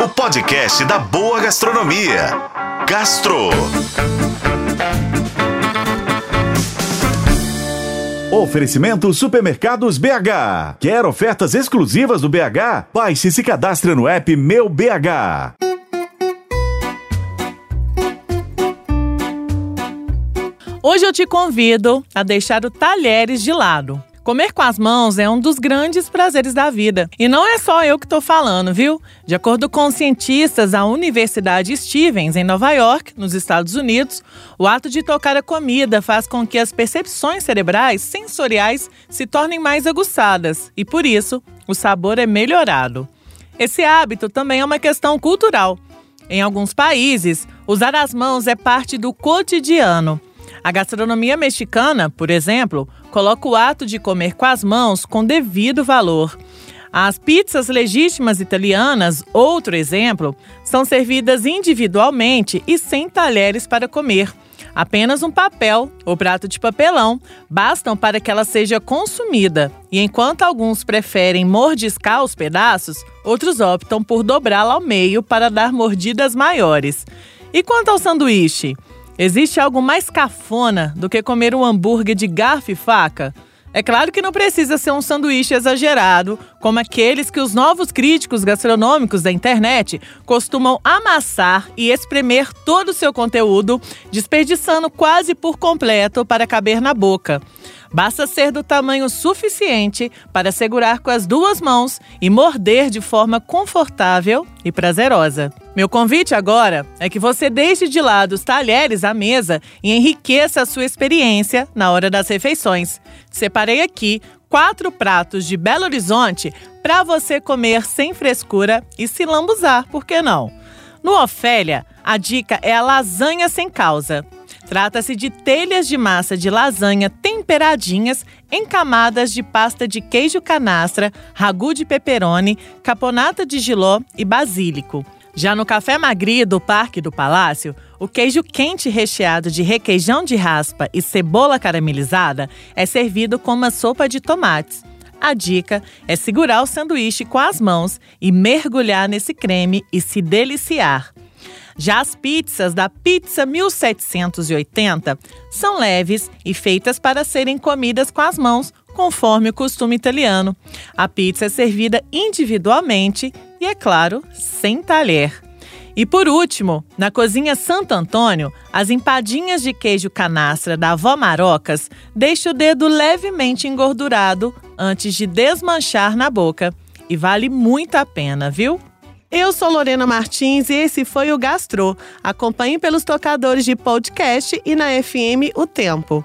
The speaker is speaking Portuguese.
o podcast da boa gastronomia. Gastro. Oferecimento Supermercados BH. Quer ofertas exclusivas do BH? Baixe e se cadastre no app Meu BH. Hoje eu te convido a deixar o talheres de lado. Comer com as mãos é um dos grandes prazeres da vida. E não é só eu que estou falando, viu? De acordo com cientistas da Universidade Stevens, em Nova York, nos Estados Unidos, o ato de tocar a comida faz com que as percepções cerebrais sensoriais se tornem mais aguçadas e, por isso, o sabor é melhorado. Esse hábito também é uma questão cultural. Em alguns países, usar as mãos é parte do cotidiano. A gastronomia mexicana, por exemplo, coloca o ato de comer com as mãos com devido valor. As pizzas legítimas italianas, outro exemplo, são servidas individualmente e sem talheres para comer. Apenas um papel ou prato de papelão bastam para que ela seja consumida. E enquanto alguns preferem mordiscar os pedaços, outros optam por dobrá-la ao meio para dar mordidas maiores. E quanto ao sanduíche? Existe algo mais cafona do que comer um hambúrguer de garfo e faca? É claro que não precisa ser um sanduíche exagerado, como aqueles que os novos críticos gastronômicos da internet costumam amassar e espremer todo o seu conteúdo, desperdiçando quase por completo para caber na boca. Basta ser do tamanho suficiente para segurar com as duas mãos e morder de forma confortável e prazerosa. Meu convite agora é que você deixe de lado os talheres à mesa e enriqueça a sua experiência na hora das refeições. Separei aqui quatro pratos de Belo Horizonte para você comer sem frescura e se lambuzar, por que não? No Ofélia, a dica é a lasanha sem causa. Trata-se de telhas de massa de lasanha temperadinhas em camadas de pasta de queijo canastra, ragu de pepperoni, caponata de giló e basílico. Já no Café Magri do Parque do Palácio, o queijo quente recheado de requeijão de raspa e cebola caramelizada é servido com uma sopa de tomates. A dica é segurar o sanduíche com as mãos e mergulhar nesse creme e se deliciar. Já as pizzas da Pizza 1780 são leves e feitas para serem comidas com as mãos, conforme o costume italiano. A pizza é servida individualmente e, é claro, sem talher. E por último, na cozinha Santo Antônio, as empadinhas de queijo canastra da avó Marocas deixam o dedo levemente engordurado antes de desmanchar na boca. E vale muito a pena, viu? Eu sou Lorena Martins e esse foi o Gastro. Acompanhe pelos tocadores de podcast e na FM O Tempo.